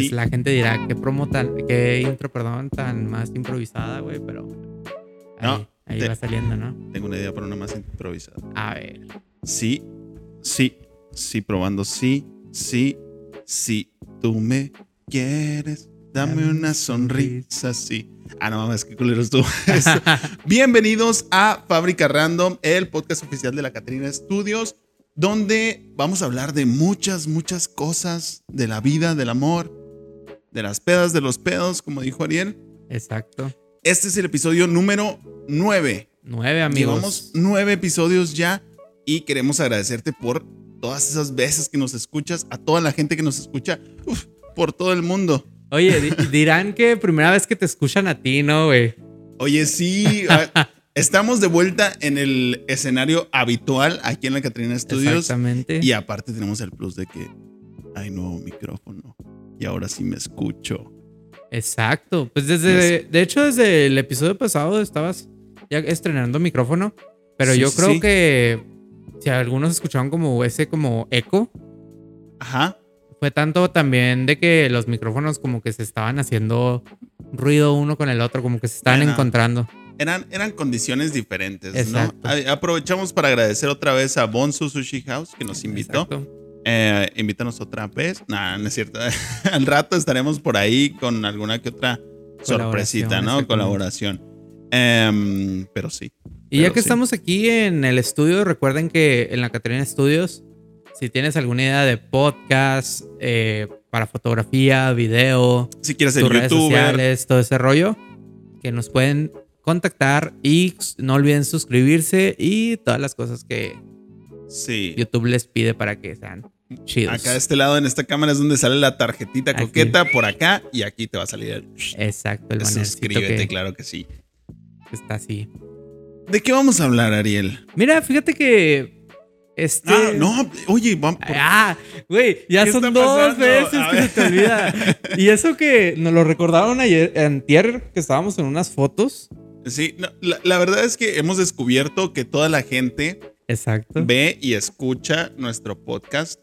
pues la gente dirá qué promo tan, qué intro, perdón, tan más improvisada, güey, pero ahí, No, ahí te- va saliendo, ¿no? Tengo una idea para una más improvisada. A ver. Sí, sí, sí, probando. Sí, sí, sí. Tú me quieres. Dame una sonrisa, sí. Ah, no mames, qué culero estuvo. eso. Bienvenidos a Fábrica Random, el podcast oficial de la Catrina Studios, donde vamos a hablar de muchas, muchas cosas de la vida, del amor, de las pedas, de los pedos, como dijo Ariel. Exacto. Este es el episodio número 9. Nueve amigos. Llevamos nueve episodios ya y queremos agradecerte por todas esas veces que nos escuchas, a toda la gente que nos escucha, uf, por todo el mundo. Oye, di- dirán que primera vez que te escuchan a ti, ¿no, güey? Oye, sí, estamos de vuelta en el escenario habitual aquí en la Catrina Studios Exactamente. y aparte tenemos el plus de que hay nuevo micrófono y ahora sí me escucho. Exacto. Pues desde, de hecho, desde el episodio pasado estabas ya estrenando micrófono, pero Sí, yo sí, creo sí. que si algunos escuchaban como ese como eco, Ajá. fue tanto también de que los micrófonos como que se estaban haciendo ruido uno con el otro, como que se estaban encontrando. Eran, eran condiciones diferentes, Exacto. ¿no? Aprovechamos para agradecer otra vez a Bonsu Sushi House que nos invitó. Exacto. Eh, invítanos otra vez. Nah, no es cierto. Al rato estaremos por ahí con alguna que otra sorpresita, ¿no? Colaboración. Em, pero sí. Y ya que sí. estamos aquí en el estudio, recuerden que en la Catrina Studios, si tienes alguna idea de podcast, eh, para fotografía, video, Si quieres tus redes youtuber, sociales, todo ese rollo, que nos pueden contactar y no olviden suscribirse y todas las cosas que sí. YouTube les pide para que sean chidos. Acá de este lado en esta cámara es donde sale la tarjetita Aquí. coqueta por acá y aquí te va a salir el Exacto, el suscríbete, que, claro que sí. está así. ¿De qué vamos a hablar, Ariel? Mira, fíjate que este Ah, no, oye, vamos. Ah, güey, ya ¿Qué son dos veces que se te olvida. Y eso que nos lo recordaron ayer, antier, que estábamos en unas fotos. Sí, no, la, la verdad es que hemos descubierto que toda la gente Exacto. ve y escucha nuestro podcast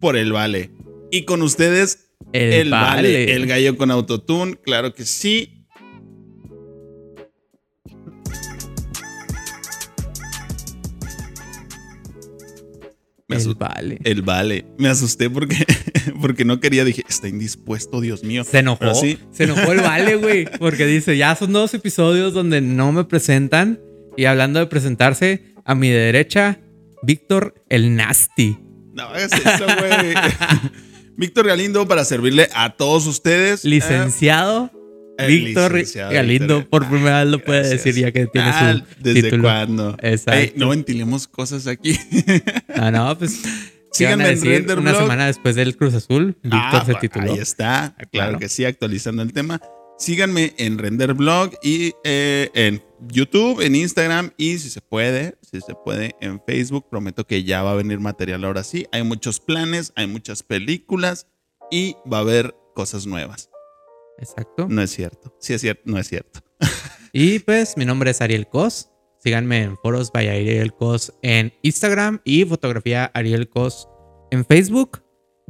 por el vale. Y con ustedes, el, vale. El gallo con autotune, claro que sí. Me El vale. el vale. Me asusté porque, porque no quería. Dije, está indispuesto, Dios mío. Se enojó. Sí. Se enojó el vale, güey. Porque dice, ya son dos episodios donde no me presentan. Y hablando de presentarse, a mi derecha, Víctor el Nasty. No hagas eso, güey. Víctor Galindo para servirle a todos ustedes. Licenciado. Eh, Víctor licenciado Galindo, Víctor. por primera vez lo puede Gracias. decir ya que tiene Ah, su ¿Desde título. cuándo? Exacto. No ventilemos cosas aquí. Ah, no, pues. ¿qué Síganme a en decir? Render Una Blog. semana después del Cruz Azul, Víctor Ah, se pa- tituló. Ahí está. Claro, Claro. que sí, actualizando el tema. Síganme en Render Blog y eh, en YouTube, en Instagram y si se puede, si se puede, en Facebook. Prometo que ya va a venir material ahora sí. Hay muchos planes, hay muchas películas y va a haber cosas nuevas. Exacto. No es cierto. Sí es cierto, no es cierto. Y pues mi nombre es Ariel Cos. Síganme en foros by Ariel Cos en Instagram y fotografía Ariel Cos en Facebook.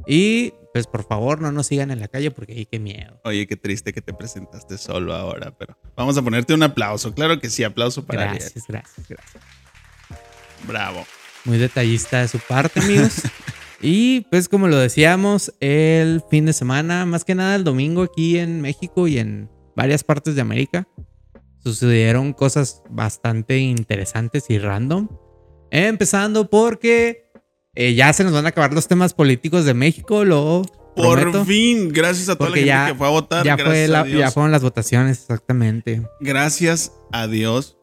Y pues por favor no nos sigan en la calle porque hay que miedo. Oye, qué triste que te presentaste solo ahora, pero vamos a ponerte un aplauso. Claro que sí, aplauso para Ariel. Gracias, gracias, gracias. Bravo. Muy detallista de su parte, amigos. y pues como lo decíamos, el fin de semana, más que nada el domingo aquí en México y en varias partes de América, sucedieron cosas bastante interesantes y random. Empezando porque eh, ya se nos van a acabar los temas políticos de México, lo Por prometo. fin, gracias a toda Porque la gente ya- que fue a votar. Ya, fue la- ya fueron las votaciones, exactamente. Gracias a Dios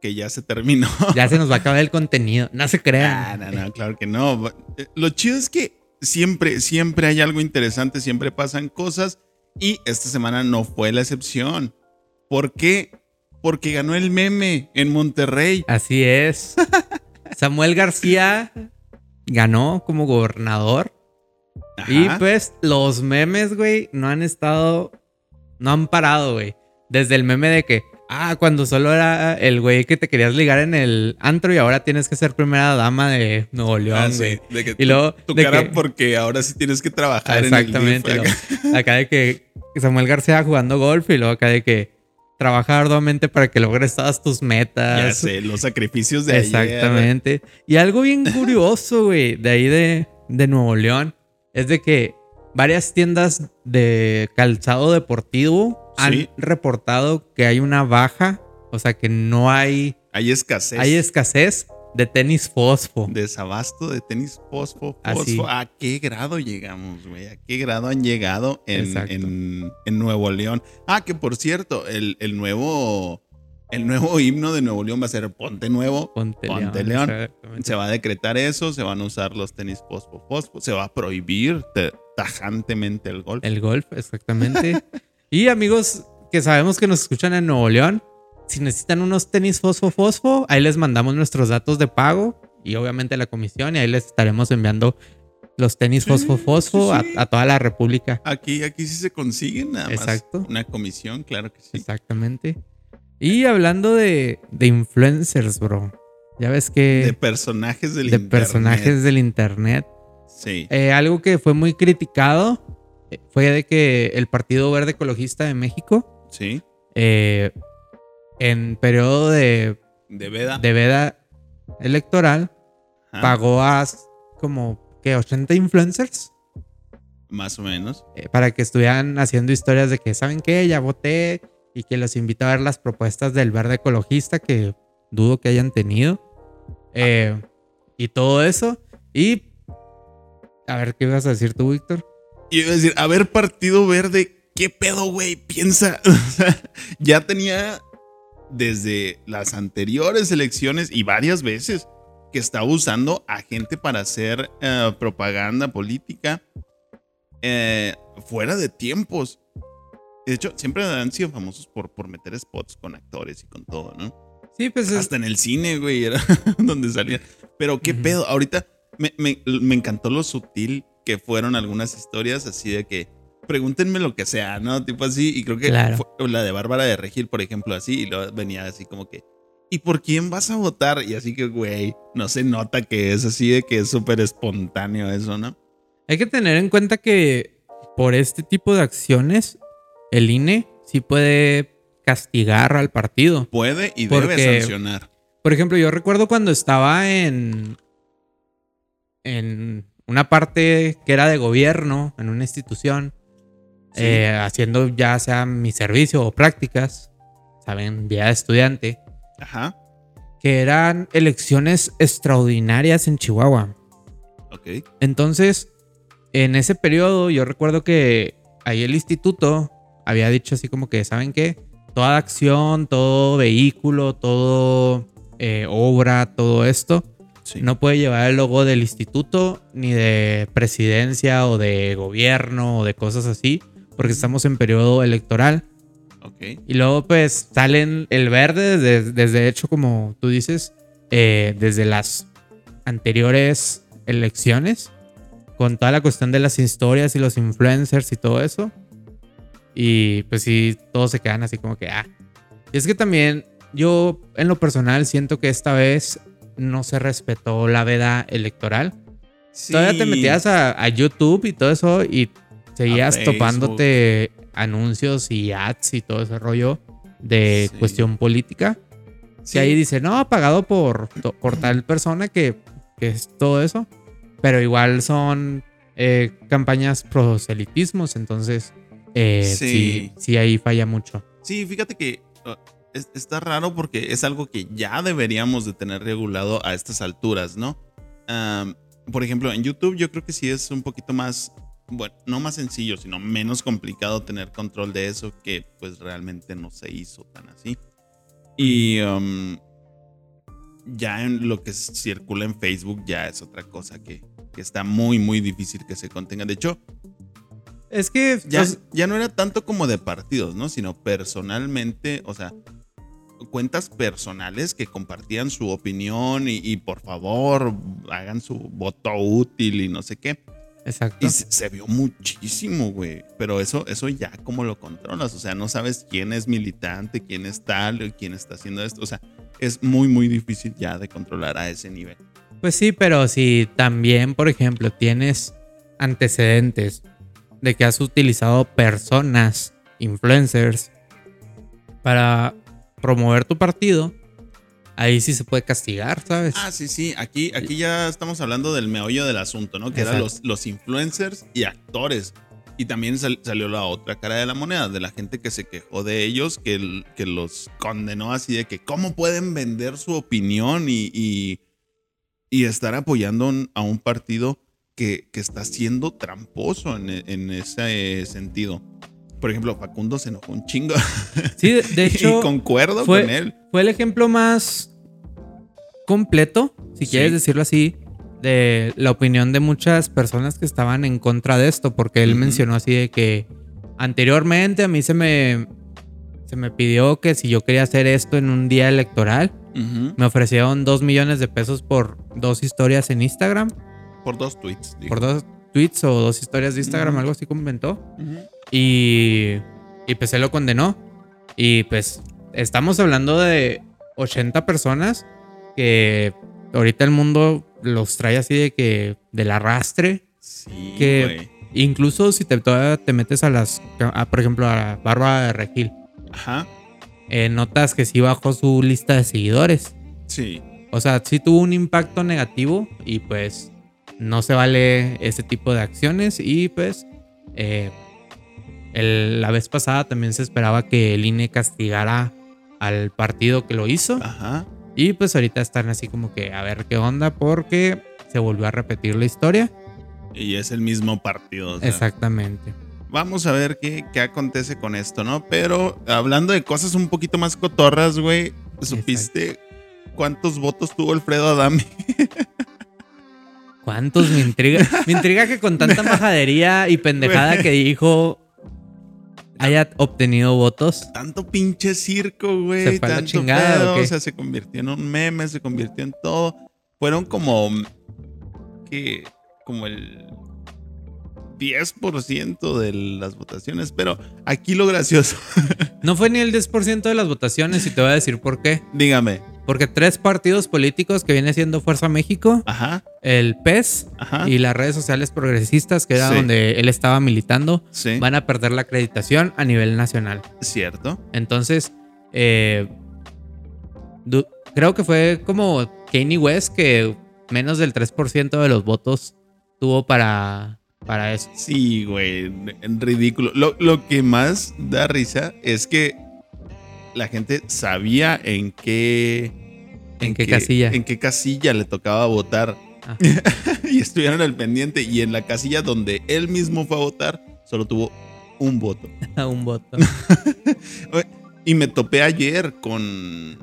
que ya se terminó. Ya se nos va a acabar el contenido. No se Ah, crean. no, no, claro que no. Eh, Lo chido es que siempre, siempre hay algo interesante, siempre pasan cosas y esta semana no fue la excepción. ¿Por qué? Porque ganó el meme en Monterrey. Así es. Samuel García ganó como gobernador. Y pues los memes, güey, no han estado, no han parado, güey. Desde el meme de que Ah, cuando solo era el güey que te querías ligar en el antro y ahora tienes que ser primera dama de Nuevo León, Ah, güey. sí, de que Y luego tu, de cara que- porque ahora sí tienes que trabajar Exactamente. en el lo- acá de que Samuel García jugando golf y luego acá de que trabaja arduamente para que logres todas tus metas. Ya sé, los sacrificios de ayer. Exactamente. Y algo bien curioso, güey, de ahí de, de Nuevo León, es de que varias tiendas de calzado deportivo han Sí. reportado que hay una baja, o sea que no hay, Hay escasez. hay escasez de tenis fosfo. Desabasto de tenis fosfo, Así. fosfo. ¿A qué grado llegamos, güey? ¿A qué grado han llegado en, en- en Nuevo León? Ah, que por cierto, el, el nuevo. El nuevo himno de Nuevo León va a ser Ponte Nuevo. Ponte, Ponte León. León. Se va a decretar eso, se van a usar los tenis fosfo, fosfo. Se va a prohibir te- tajantemente el golf. El golf, exactamente. y amigos que sabemos que nos escuchan en Nuevo León, si necesitan unos tenis fosfo fosfo, ahí les mandamos nuestros datos de pago y obviamente la comisión y ahí les estaremos enviando los tenis Sí, fosfo fosfo sí, a- sí. A, toda la república. Aquí, aquí sí se consiguen nada más. Exacto. Una comisión, claro que sí. Exactamente. Y hablando de, de influencers, bro. Ya ves que De personajes del de internet. personajes del internet. Sí. Eh, algo que fue muy criticado fue de que el Partido Verde Ecologista de México Sí. eh, en periodo de, De veda. de veda electoral Ajá, pagó a como que 80 influencers. Más o menos. eh, para que estuvieran haciendo historias de que saben qué, ya voté y que los invito a ver las propuestas del verde ecologista que dudo que hayan tenido. Eh, y todo eso. Y a ver qué ibas a decir tú Víctor Y iba a decir, a ver, Partido Verde, ¿qué pedo, güey? Piensa. O sea, ya tenía desde las anteriores elecciones y varias veces que estaba usando a gente para hacer eh, propaganda política eh, fuera de tiempos. De hecho, siempre han sido famosos por, por meter spots con actores y con todo, ¿no? sí pues es- Hasta en el cine, güey, era donde salían. Pero qué pedo, ahorita me, me- me encantó lo sutil que fueron algunas historias así de que pregúntenme lo que sea, ¿no? Tipo así, y creo que Claro. fue la de Bárbara de Regil, por ejemplo, así, y luego venía así como que, ¿y por quién vas a votar? Y así que, güey, no se nota que es así de que es súper espontáneo eso, ¿no? Hay que tener en cuenta que por este tipo de acciones, el INE sí puede castigar al partido. Puede y Porque- debe sancionar. Por ejemplo, yo recuerdo cuando estaba en, en una parte que era de gobierno, en una institución, Sí. eh, haciendo ya sea mi servicio o prácticas, saben, vía de estudiante, Ajá, que eran elecciones extraordinarias en Chihuahua. ok. Entonces, en ese periodo, yo recuerdo que ahí el instituto había dicho así como que, ¿saben qué? Toda acción, todo vehículo, todo eh, obra, todo esto, Sí. no puede llevar el logo del instituto, ni de presidencia o de gobierno o de cosas así, porque estamos en periodo electoral. Ok. Y luego pues salen el verde desde, desde hecho como tú dices, eh, desde las anteriores elecciones, con toda la cuestión de las historias y los influencers y todo eso. Y pues sí, todos se quedan así como que, ah. Y es que también yo en lo personal siento que esta vez no se respetó la veda electoral. Todavía te Sí. metías a, a YouTube y todo eso y seguías topándote anuncios y ads y todo ese rollo de Sí. cuestión política. Sí. Que ahí dice, no, pagado por, por tal persona que, que es todo eso. Pero igual son eh, campañas proselitismos, entonces eh, Sí. sí, sí ahí falla mucho. Sí, fíjate que es- está raro porque es algo que ya deberíamos de tener regulado a estas alturas, ¿no? Am, por ejemplo, en YouTube yo creo que sí es un poquito más, bueno, no más sencillo, sino menos complicado tener control de eso que pues realmente no se hizo tan así. Y um, ya en lo que circula en Facebook ya es otra cosa que, que está muy, muy difícil que se contenga. De hecho, Es que ya, ya no era tanto como de partidos, ¿no? Sino personalmente, o sea, cuentas personales que compartían su opinión y, y por favor hagan su voto útil y no sé qué. Exacto. Y se, se vio muchísimo, güey. Pero eso, eso ya como lo controlas. O sea, no sabes quién es militante, quién es tal, quién está haciendo esto. O sea, es muy, muy difícil ya de controlar a ese nivel. Pues sí, pero si también, por ejemplo, tienes antecedentes de que has utilizado personas, influencers, para promover tu partido, ahí sí se puede castigar, ¿sabes? Ah, sí, sí. Aquí, aquí ya estamos hablando del meollo del asunto, ¿no? Que eran los, los influencers y actores. Y también sal- salió la otra cara de la moneda, de la gente que se quejó de ellos, que, el- que los condenó así de que cómo pueden vender su opinión y, y, y estar apoyando un- a un partido que, que está siendo tramposo en, en ese sentido. Por ejemplo, Facundo se enojó un chingo. Sí, de, de hecho, y concuerdo fue- con él. fue el ejemplo más completo, si Sí. quieres decirlo así, de la opinión de muchas personas que estaban en contra de esto, porque él mencionó así de que anteriormente a mí se me, se me pidió que si yo quería hacer esto en un día electoral, me ofrecieron dos millones de pesos por dos historias en Instagram, Por dos tweets. digo. por dos tweets o dos historias de Instagram, Ujú. algo así comentó. Ujú. Y, y pues él lo condenó. Y pues estamos hablando de 80 personas que ahorita el mundo los trae así de que del arrastre. Sí, Que-. Incluso si te, todavía te metes a las, a, por ejemplo, a Bárbara de Regil, Ajá. eh, notas que sí bajó su lista de seguidores. Sí. O sea, sí tuvo un impacto negativo y pues no se vale ese tipo de acciones y pues eh, el- la vez pasada también se esperaba que el INE castigara al partido que lo hizo Ajá. y pues ahorita están así como que a ver qué onda porque se volvió a repetir la historia. Y es el mismo partido. o sea, Exactamente. Vamos a ver qué, qué acontece con esto, ¿no? Pero hablando de cosas un poquito más cotorras, güey, ¿supiste cuántos votos tuvo Alfredo Adame? ¿Cuántos me intriga? Me intriga que con tanta majadería y pendejada que dijo haya obtenido votos. Tanto pinche circo, güey. ¿Se fue a la tanto chingada o pedo, qué? O sea, se convirtió en un meme, se convirtió en todo. Fueron como. que Como el 10% de las votaciones. Pero aquí lo gracioso. No fue ni el 10% de las votaciones y te voy a decir por qué. Dígame. Porque tres partidos políticos que viene siendo Fuerza México, Ajá. el PES Ajá. y las redes sociales progresistas, que era Sí. donde él estaba militando, Sí. van a perder la acreditación a nivel nacional. Cierto. Entonces, eh, creo que fue como Kanye West que menos del 3% de los votos tuvo para, para eso. Sí, güey, ridículo. Lo, lo que más da risa es que la gente sabía en qué... ¿En qué casilla? En qué casilla le tocaba votar. Ah. y estuvieron al pendiente. Y en la casilla donde él mismo fue a votar, solo tuvo un voto. un voto. Y me topé ayer con...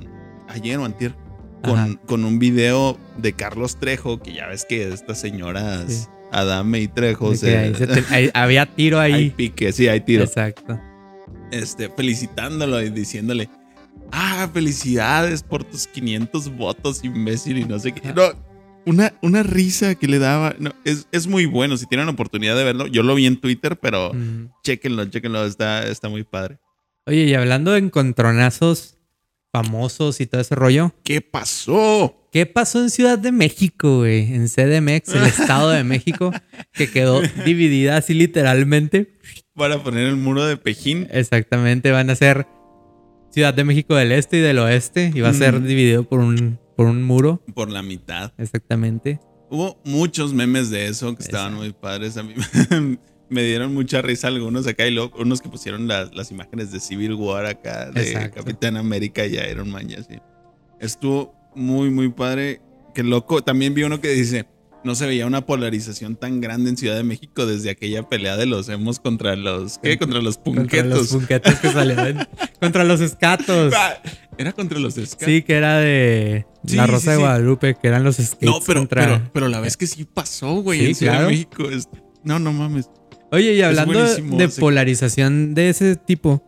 Ayer o antier. Con, un video de Carlos Trejo, que ya ves que estas señoras, Sí. Adame y Trejo, De se- te- había tiro hay ahí. pique, sí, hay tiro. Exacto. Este, felicitándolo y diciéndole, ah, felicidades por tus 500 votos, imbécil, y no sé qué. No, una, una risa que le daba. No, es, es muy bueno, si tienen oportunidad de verlo. Yo lo vi en Twitter, pero Mm. chéquenlo, chéquenlo, está, está muy padre. Oye, y hablando de encontronazos famosos y todo ese rollo, ¿Qué pasó? ¿qué pasó en Ciudad de México, güey? En CDMX, el Estado de México, que quedó dividida así literalmente. Para poner el muro de Pejín. Exactamente, van a ser Ciudad de México del Este y del Oeste y va a ser dividido por un, por un muro. Por la mitad. Exactamente. Hubo muchos memes de eso que estaban muy padres. A mí me dieron mucha risa algunos acá y luego unos que pusieron las, las imágenes de Civil War acá, de Exacto. Capitán América y Iron Man y así. Estuvo muy, muy padre. Qué loco. También vi uno que dice, no se veía una polarización tan grande en Ciudad de México desde aquella pelea de los hemos contra los... ¿Qué? Contra los Contra los punquetos. punquetos que salieron. contra los escatos. Ah, Era contra los escatos. Sí, que era de La sí, Rosa de sí. Guadalupe, que eran los skates No, pero, contra... pero, pero la vez que sí pasó, güey, en Ciudad claro. de México. es- No, no mames. Oye, y hablando de polarización de ese tipo,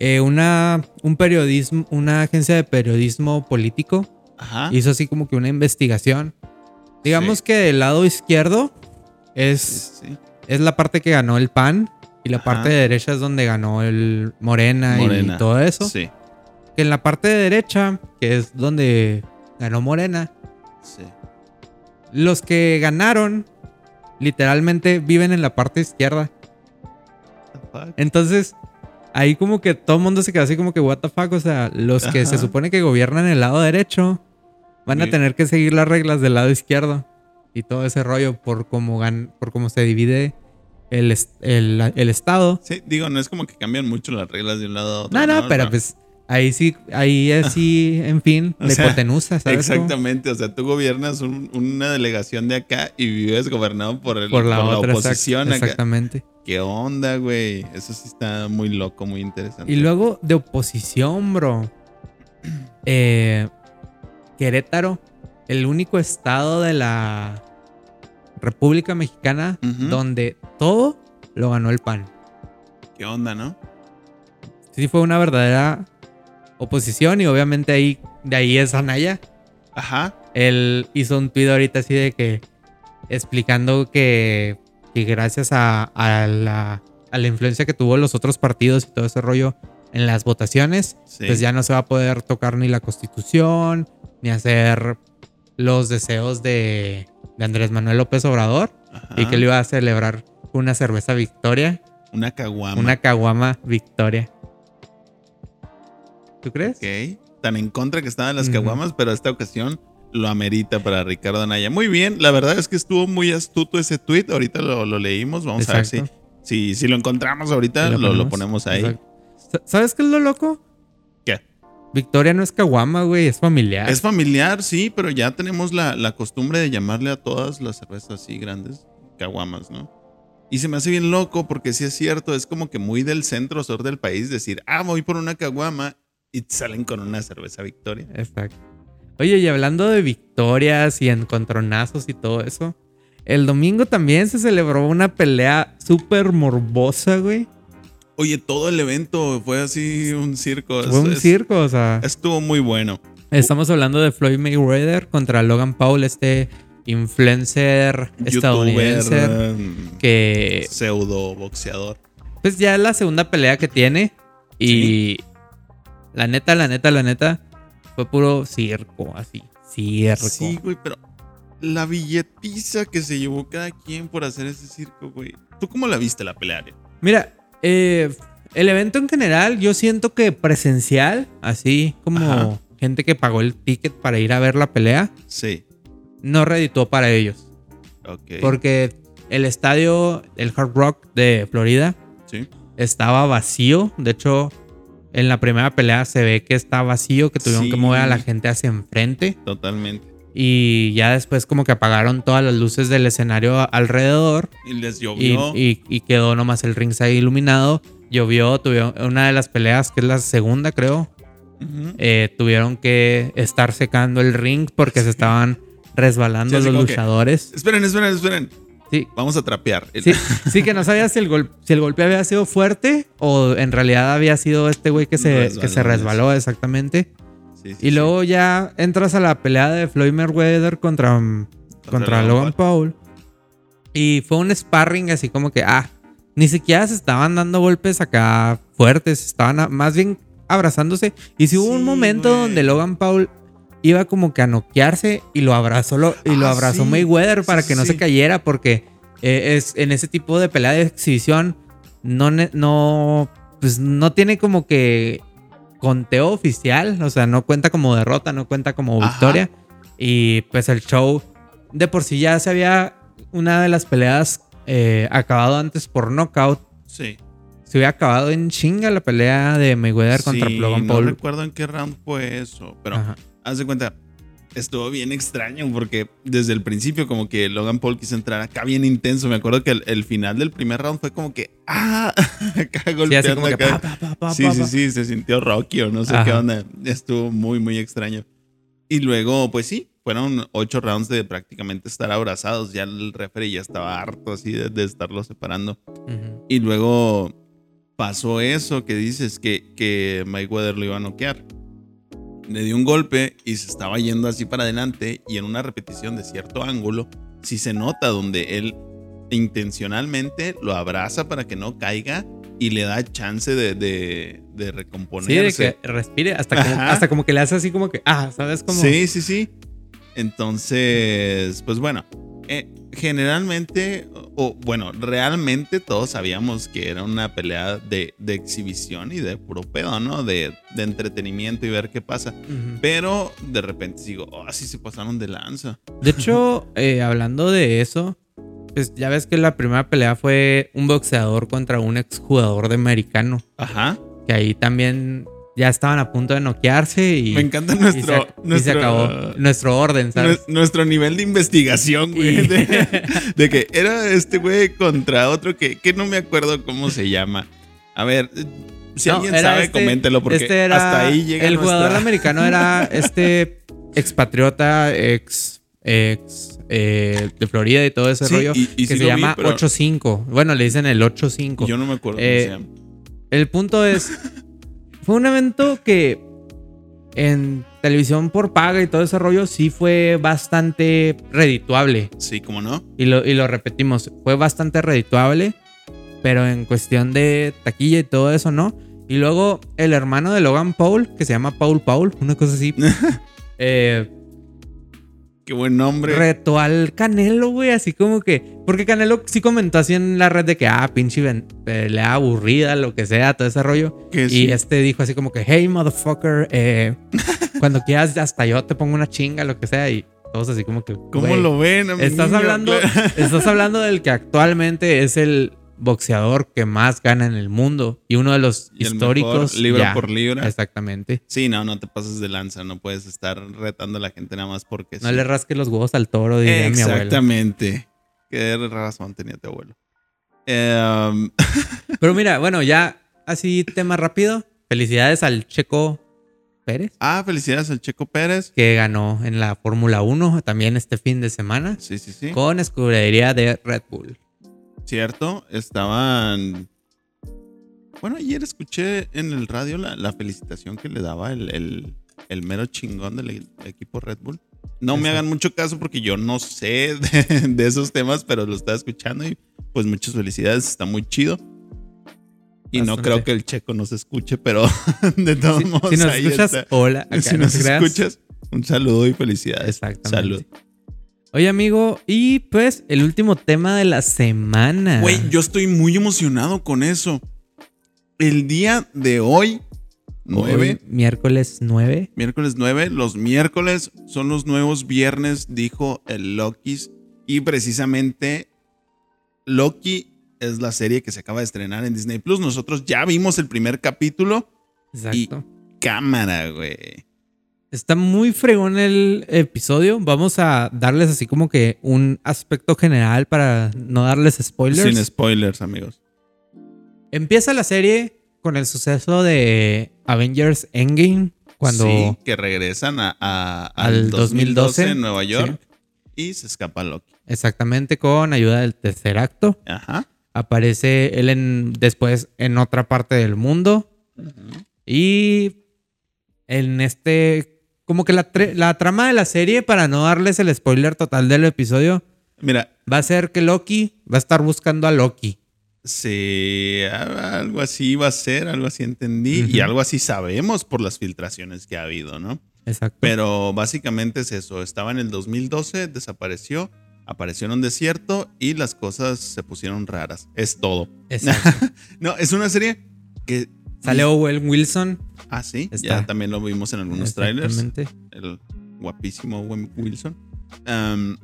eh, una, un periodismo, una agencia de periodismo político Ajá. hizo así como que una investigación. Digamos Sí. que del lado izquierdo es, Sí, sí. es la parte que ganó el PAN y la Ajá. parte de derecha es donde ganó el Morena, Morena. y todo eso. Sí, Que en la parte de derecha, que es donde ganó Morena, sí. los que ganaron literalmente viven en la parte izquierda. Entonces, ahí como que todo el mundo se queda así como que, what the fuck, o sea, los que se supone que gobiernan el lado derecho van a tener que seguir las reglas del lado izquierdo y todo ese rollo por cómo, gan por cómo se divide el, el, el estado. Sí, digo, no es como que cambian mucho las reglas de un lado a otro. No, no, pero pues ahí sí, ahí sí, en fin, O la sea, hipotenusa, ¿sabes? cómo? Exactamente, o sea, tú gobiernas un- una delegación de acá y vives gobernado por, el, Por la otra, exact- oposición acá. exactamente. ¿Qué onda, güey? Eso sí está muy loco, muy interesante. Y luego de oposición, bro. Eh, Querétaro, el único estado de la República Mexicana donde todo lo ganó el PAN. ¿Qué onda, no? Sí, fue una verdadera oposición y obviamente ahí, de ahí es Anaya. Ajá. Él hizo un tweet ahorita así de que explicando que, que gracias a, a la, a la influencia que tuvo los otros partidos y todo ese rollo en las votaciones, Sí. pues ya no se va a poder tocar ni la constitución, ni hacer los deseos de, de Andrés Manuel López Obrador Ajá. y que le iba a celebrar una cerveza Victoria, Una caguama. una caguama Victoria. ¿Tú crees? Ok. Tan en contra que estaban las caguamas, pero esta ocasión lo amerita para Ricardo Anaya. Muy bien, la verdad es que estuvo muy astuto ese tweet. Ahorita lo, lo leímos. Vamos a ver si, si, si lo encontramos ahorita, lo, lo ponemos ahí. Exacto. ¿Sabes qué es lo loco? Victoria no es caguama, güey, es familiar. Es familiar, sí, pero ya tenemos la, la costumbre de llamarle a todas las cervezas así grandes caguamas, ¿no? Y se me hace bien loco porque sí es cierto, es como que muy del centro sur del país decir, ah, voy por una caguama y salen con una cerveza Victoria. Exacto. Oye, y hablando de victorias y encontronazos y todo eso, el domingo también se celebró una pelea súper morbosa, güey. Oye, todo el evento fue así un circo. Fue un Es- circo, o sea. Estuvo muy bueno. Estamos hablando de Floyd Mayweather contra Logan Paul, este influencer estadounidense Youtuber, mm, que pseudo boxeador. pues ya es la segunda pelea que tiene y la neta, la neta, la neta fue puro circo, así, circo. Sí, güey, pero la billetiza que se llevó cada quien por hacer ese circo, güey. ¿Tú cómo la viste la pelea? Ariel? Mira, eh, el evento en general, yo siento que presencial, así como Ajá. gente que pagó el ticket para ir a ver la pelea, Sí, no reditó para ellos. Porque el estadio, el Hard Rock de Florida, Sí, estaba vacío. De hecho, en la primera pelea se ve que está vacío, que tuvieron Sí. que mover a la gente hacia enfrente. totalmente. Y ya después como que apagaron todas las luces del escenario alrededor. Y les llovió. y- y quedó nomás el ringside iluminado. Llovió, tuvieron una de las peleas, que es la segunda creo, eh, tuvieron que estar secando el ring porque se estaban resbalando Sí, los que- luchadores. Esperen, esperen, esperen. Sí, Vamos a trapear. sí, sí que no sabía si el, gol- si el golpe había sido fuerte o en realidad había sido este güey que se, que se resbaló exactamente. Sí, sí, Y sí. luego ya entras a la pelea de Floyd Mayweather contra, contra, Logan Logan Paul. Y fue un sparring así como que, ah, ni siquiera se estaban dando golpes acá fuertes, estaban a- más bien abrazándose. Y si hubo un momento donde Logan Paul iba como que a noquearse y lo abrazó, lo- y lo Ah, abrazó. Mayweather para que no se cayera porque eh, es, en ese tipo de pelea de exhibición no, no, pues no tiene como que conteo oficial, o sea, no cuenta como derrota, no cuenta como Ajá. victoria. Y pues el show de por sí ya se había una de las peleas eh, acabado antes por knockout. Sí. Se hubiera acabado en chinga la pelea de Mayweather contra Sí, Logan no Paul. recuerdo en qué round fue eso, pero haz de cuenta, estuvo bien extraño porque desde el principio como que Logan Paul quiso entrar acá bien intenso. Me acuerdo que el, el final del primer round fue como que, ah, acá Sí, golpeando así como que acá. pa, pa, pa, sí, sí, sí, se sintió Rocky o no sé Ajá. qué onda. Estuvo muy, muy extraño. Y luego, pues sí, fueron ocho rounds de prácticamente estar abrazados. Ya el referee ya estaba harto así de, de estarlos separando. Ujú. Y luego pasó eso que dices que, que Mayweather lo iba a noquear. Le dio un golpe y se estaba yendo así para adelante y en una repetición de cierto ángulo, sí se nota donde él intencionalmente lo abraza para que no caiga y le da chance de, de, de Sí, de recomponerse. que respire. Hasta como, hasta como que le hace así como que, ah, ¿sabes cómo? Sí, sí, sí. Entonces, pues bueno, eh, generalmente, o bueno, realmente todos sabíamos que era una pelea de, de exhibición y de puro pedo, ¿no? De, de entretenimiento y ver qué pasa. Pero de repente digo, oh, así se pasaron de lanza. De hecho, eh, hablando de eso, pues ya ves que la primera pelea fue un boxeador contra un exjugador de americano. Ajá. Que ahí también ya estaban a punto de noquearse y, Me encanta y nuestro, se, y se acabó nuestro orden, ¿sabes? nue- nuestro nivel de investigación, güey. Y- De, de que era este güey contra otro que, que no me acuerdo cómo se llama. A ver, eh, si No, alguien sabe, este- coméntelo porque este era- hasta ahí llega El jugador americano era este expatriota, ex, ex eh, de Florida y todo ese Sí, rollo. y- y que sí se vi, llama pero- 8-5. Bueno, le dicen el 8-5. Yo no me acuerdo Eh, cómo se llama. El punto es, fue un evento que en televisión por paga y todo ese rollo sí fue bastante redituable. Sí, ¿cómo no? Y lo, y lo repetimos, fue bastante redituable, pero en cuestión de taquilla y todo eso, ¿no? Y luego el hermano de Logan Paul, que se llama Paul Paul, una cosa así, eh, Qué buen nombre. retó al Canelo, güey, así como que. Porque Canelo sí comentó así en la red de que, ah, pinche pelea aburrida, lo que sea, todo ese rollo. Y sí. este dijo así como que, hey, motherfucker, eh, cuando quieras, hasta yo te pongo una chinga, lo que sea. Y todos así como que. ¿Cómo lo ven? a mi Estás hablando, estás hablando del que actualmente es el boxeador que más gana en el mundo y uno de los Y históricos. mejor libra ya. por libra. Exactamente. Sí, no, no te pases de lanza. No puedes estar retando a la gente nada más porque No sí. le rasques los huevos al toro, diría mi abuela. Exactamente. Qué razón tenía tu abuelo. Em, Pero mira, bueno, ya así tema rápido. Felicidades al Checo Pérez, ah, felicidades al Checo Pérez. que ganó en la Fórmula 1 también este fin de semana Sí, sí, sí. con escudería de Red Bull. Cierto, estaban. Bueno, ayer escuché en el radio la, la felicitación que le daba el, el- el mero chingón del e- equipo Red Bull. No me hagan mucho caso porque yo no sé de, de esos temas, pero lo estaba escuchando y pues muchas felicidades, está muy chido. Y no creo que el checo nos escuche, pero de todos Si, modos. si nos ahí escuchas, está. hola. acá, si no nos escuchas, un saludo y felicidades. Exactamente. Salud. Oye, amigo, y pues el último tema de la semana. Güey, yo estoy muy emocionado con eso. El día de hoy, 9, Hoy, miércoles 9. miércoles 9, los miércoles son los nuevos viernes, dijo el Lokis. Y precisamente Loki es la serie que se acaba de estrenar en Disney Plus. Nosotros ya vimos el primer capítulo. Exacto. Cámara, güey. Está muy fregón el episodio. Vamos a darles así como que un aspecto general para no darles spoilers. Sin spoilers, amigos. Empieza la serie con el suceso de Avengers Endgame, cuando Sí, que regresan a, a- al, Al 2012, 2012, en Nueva York y se escapa Loki. exactamente con ayuda del tercer acto, Ajá. aparece él en, después en otra parte del mundo y en este, como que la, la trama de la serie, para no darles el spoiler total del episodio, Mira, va a ser que Loki va a estar buscando a Loki. Sí, algo así va a ser, algo así entendí. Y algo así sabemos por las filtraciones que ha habido, ¿no? Exacto. Pero básicamente es eso. Estaba en el 2012, desapareció, apareció en un desierto y las cosas se pusieron raras. Es todo. Exacto. No, es una serie que. Sale Owen Wilson. Ah, sí. Está. Ya también lo vimos en algunos trailers. El guapísimo Owen Wilson. Um,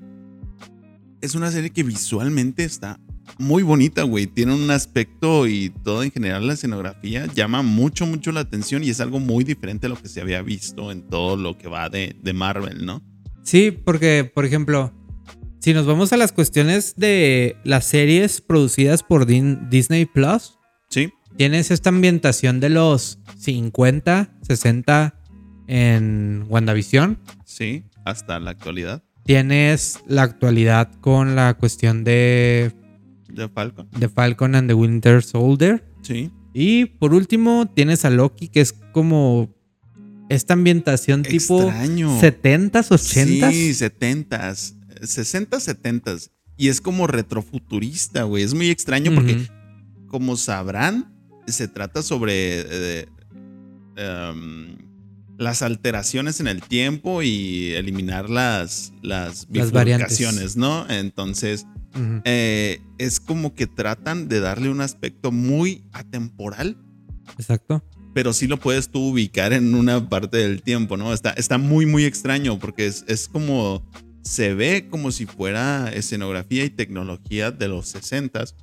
es una serie que visualmente está muy bonita, güey. Tiene un aspecto y todo en general la escenografía llama mucho, mucho la atención y es algo muy diferente a lo que se había visto en todo lo que va de, de Marvel, ¿no? Sí, porque, por ejemplo, si nos vamos a las cuestiones de las series producidas por Disney Plus, Sí, tienes esta ambientación de los 50, 60 en WandaVision. sí, hasta la actualidad Tienes la actualidad con la cuestión de, de Falcon. de Falcon and the Winter Soldier. Sí. Y por último, tienes a Loki, que es como esta ambientación tipo Extraño. 70s, 80s. Sí, 70s, 60s, 70s. y es como retrofuturista, güey. Es muy extraño porque, como sabrán, se trata sobre eh, em, las alteraciones en el tiempo y eliminar las, las bifurcaciones, ¿no? Entonces, eh, es como que tratan de darle un aspecto muy atemporal, Exacto. pero sí lo puedes tú ubicar en una parte del tiempo, ¿no? Está, está muy, muy extraño porque es, es como, se ve como si fuera escenografía y tecnología de los 60s,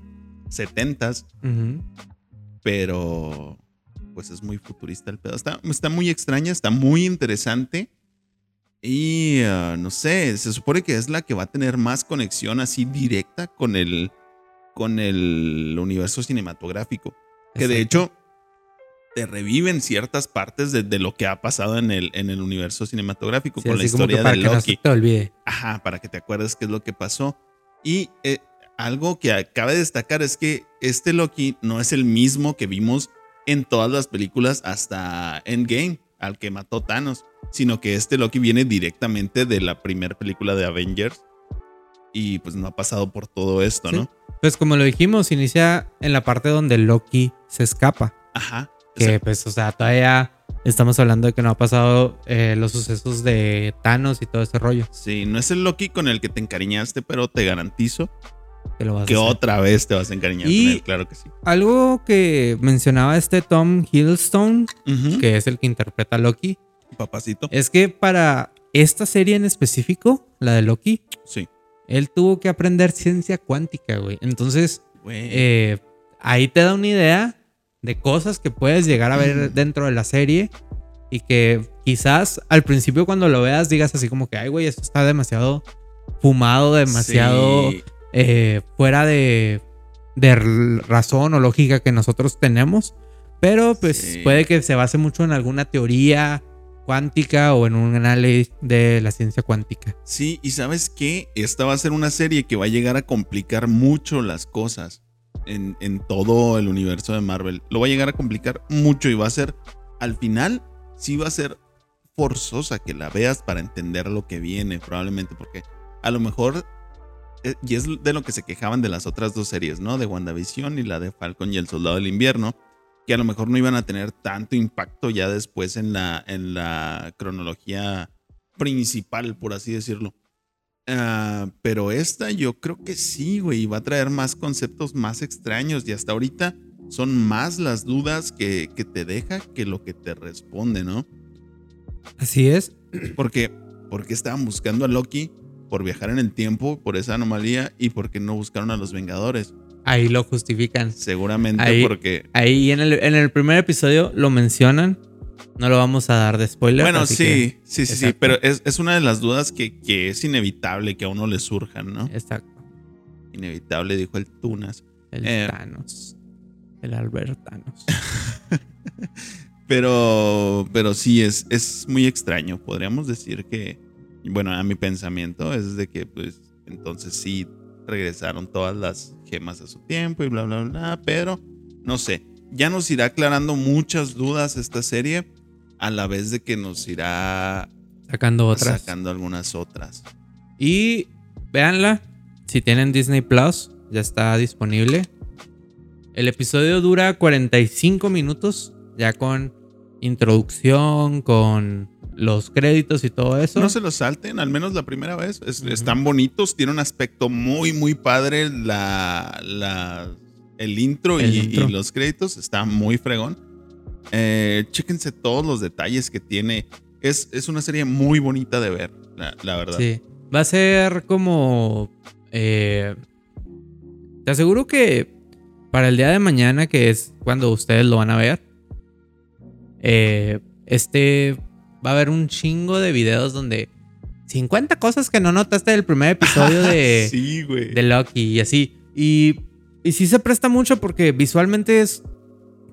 70s, Ujú. Pero pues es muy futurista el pedo. Está, está muy extraña, está muy interesante. Y ah, no sé, se supone que es la que va a tener más conexión así directa con el, con el universo cinematográfico. Que de hecho te reviven ciertas partes de, de lo que ha pasado en el, en el universo cinematográfico Sí, con la historia para de que no se Loki. te olvide. Ajá, para que te acuerdes qué es lo que pasó. Y eh, algo que cabe destacar es que este Loki no es el mismo que vimos en todas las películas hasta Endgame, al que mató Thanos, sino que este Loki viene directamente de la primera película de Avengers y pues no ha pasado por todo esto, Sí. ¿no? Pues como lo dijimos, inicia en la parte donde Loki se escapa. Ajá. Que pues, o sea, todavía estamos hablando de que no ha pasado eh, los sucesos de Thanos y todo ese rollo. Sí, no es el Loki con el que te encariñaste, pero te garantizo Que lo vas a que hacer. otra vez te vas a encariñar Y- con él, claro que sí. Algo que mencionaba este Tom Hiddleston, Ujú. que es el que interpreta a Loki, Papacito. es que para esta serie en específico, la de Loki, Sí. él tuvo que aprender ciencia cuántica, güey. Entonces, Güey. eh, ahí te da una idea de cosas que puedes llegar a ver dentro de la serie y que quizás al principio cuando lo veas digas así como que, ay, güey, esto está demasiado fumado, demasiado Sí. Eh, fuera de, de razón o lógica que nosotros tenemos. Pero pues Sí. puede que se base mucho en alguna teoría cuántica o en una ley de la ciencia cuántica. Sí, y sabes qué? Esta va a ser una serie que va a llegar a complicar mucho las cosas en, en todo el universo de Marvel. Lo va a llegar a complicar mucho y va a ser, al final, sí va a ser forzosa que la veas para entender lo que viene, probablemente, porque a lo mejor, y es de lo que se quejaban de las otras dos series, ¿no? De WandaVision y la de Falcon y el Soldado del Invierno, que a lo mejor no iban a tener tanto impacto ya después en la, en la cronología principal, por así decirlo. Ah, pero esta yo creo que sí, güey, va a traer más conceptos más extraños y hasta ahorita son más las dudas que, que te deja que lo que te responde, ¿no? Así es. Porque, porque estaban buscando a Loki por viajar en el tiempo, por esa anomalía y porque no buscaron a los Vengadores. Ahí lo justifican. Seguramente Ahí- porque... Ahí en el, en el primer episodio lo mencionan. No lo vamos a dar de spoiler. Bueno, sí, que- sí, sí, sí, pero es, es una de las dudas que, que es inevitable que a uno le surjan, ¿no? Exacto. Inevitable, dijo el Tunas. El Eh. Thanos. El Albert Thanos. Pero, pero sí, es, es muy extraño. Podríamos decir que, bueno, a mi pensamiento es de que, pues, entonces sí regresaron todas las gemas a su tiempo y bla, bla, bla. Pero, no sé, ya nos irá aclarando muchas dudas esta serie, a la vez de que nos irá Sacando otras. sacando algunas otras. Y véanla. Si tienen Disney Plus, ya está disponible. El episodio dura 45 minutos. Ya con introducción, con los créditos y todo eso. No se los salten, al menos la primera vez. Es-. Están bonitos, tiene un aspecto muy, muy padre. La, la, el intro, El y, intro. y los créditos está muy fregón. Eh, chéquense todos los detalles que tiene. Es, es una serie muy bonita de ver, la, la verdad. Sí. Va a ser como. eh, te aseguro que para el día de mañana, que es cuando ustedes lo van a ver, eh, este va a haber un chingo de videos donde 50 cosas que no notaste del primer episodio de, sí, de Loki y así. Y, y sí se presta mucho porque visualmente es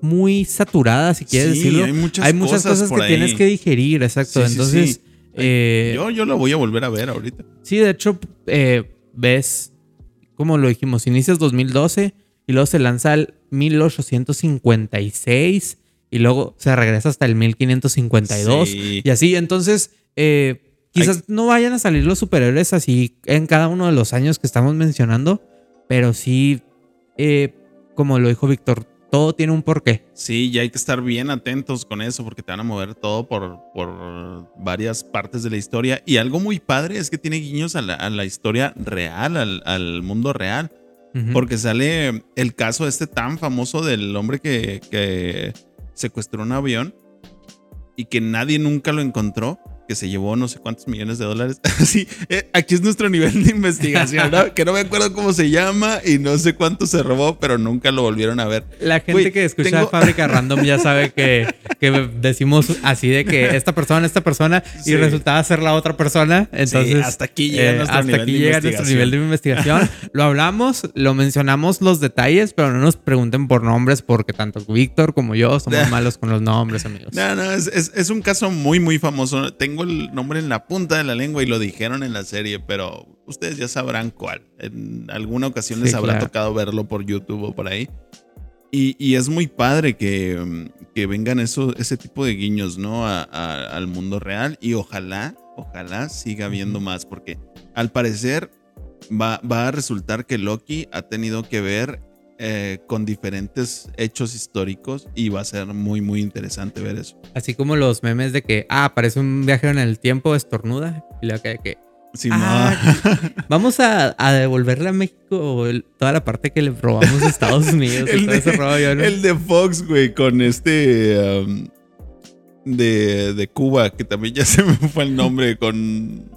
muy saturada, si quieres Sí, decirlo. hay muchas Hay muchas cosas, que ahí. tienes que digerir, exacto. Sí, Entonces, eh, yo, yo lo voy a volver a ver ahorita. Sí, de hecho, eh, ves, como lo dijimos, inicias 2012 y luego se lanza el 1856 y luego se regresa hasta el 1552 Sí. y así. Entonces, eh, Quizás no vayan a salir los superhéroes así en cada uno de los años que estamos mencionando, pero sí, eh, como lo dijo Víctor, todo tiene un porqué. Sí, y hay que estar bien atentos con eso porque te van a mover todo por, por varias partes de la historia. Y algo muy padre es que tiene guiños a la, historia real, al, mundo real. Porque sale el caso este tan famoso del hombre que, que secuestró un avión y que nadie nunca lo encontró que se llevó no sé cuántos millones de dólares. sí, eh, aquí es nuestro nivel de investigación, ¿no? que no me acuerdo cómo se llama y no sé cuánto se robó, pero nunca lo volvieron a ver. La gente que escucha Fábrica Random ya sabe que, que, decimos así de que esta persona, esta persona, y resultaba ser la otra persona. Entonces, hasta aquí llega, eh, nuestro, nivel aquí llega nuestro nivel de investigación. lo hablamos, lo mencionamos los detalles, pero no nos pregunten por nombres porque tanto Víctor como yo somos malos con los nombres, amigos. No, no, es, es, es un caso muy, muy famoso. Tengo el nombre en la punta de la lengua y lo dijeron en la serie, pero ustedes ya sabrán cuál. En alguna ocasión les habrá tocado verlo por YouTube o por ahí. Y, es muy padre que, vengan eso, ese tipo de guiños, ¿no? al mundo real. Y ojalá, ojalá siga viendo más, porque al parecer va, va a resultar que Loki ha tenido que ver eh, con diferentes hechos históricos y va a ser muy, muy interesante ver eso. Así como los memes de que, ah, parece un viajero en el tiempo, estornuda, y luego que, que ah, vamos a, devolverle a México toda la parte que le robamos a Estados Unidos. el, de, Fox, güey, con este um, de, de Cuba, que también ya se me fue el nombre, con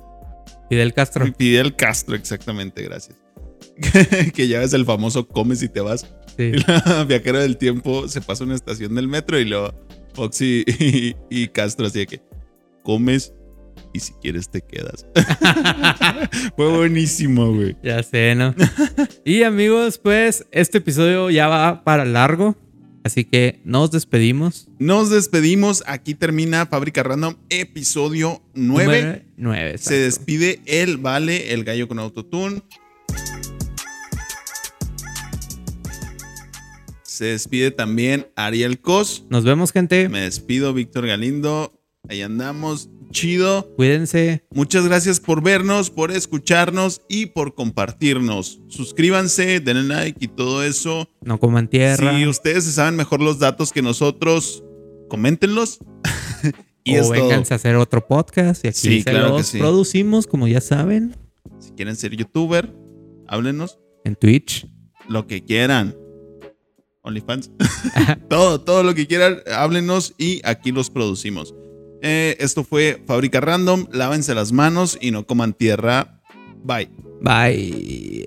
Fidel Castro. Fidel Castro, exactamente, gracias. que ya es el famoso comes y te vas. Sí. la viajera del tiempo se pasa a una estación del metro y luego Foxy y, Castro así de que comes y si quieres te quedas. Fue buenísimo, güey. Ya sé, ¿no? y amigos, pues este episodio ya va para largo. Así que nos despedimos. Nos despedimos. Aquí termina Fábrica Random, episodio 9. 9 Se despide el Vale, el gallo con autotune. Se despide también Ariel Cos. Nos vemos, gente. Me despido, Víctor Galindo. Ahí andamos. Chido. Cuídense. Muchas gracias por vernos, por escucharnos y por compartirnos. Suscríbanse, denle like y todo eso. No coman tierra. Si ustedes saben mejor los datos que nosotros, coméntenlos. y o vénganse a hacer otro podcast y aquí sí, se los producimos, como ya saben. Si quieren ser youtuber, háblenos. En Twitch. Lo que quieran. OnlyFans. todo, todo lo que quieran, háblenos y aquí los producimos. Eh, esto fue Fábrica Random. Lávense las manos y no coman tierra. Bye. Bye.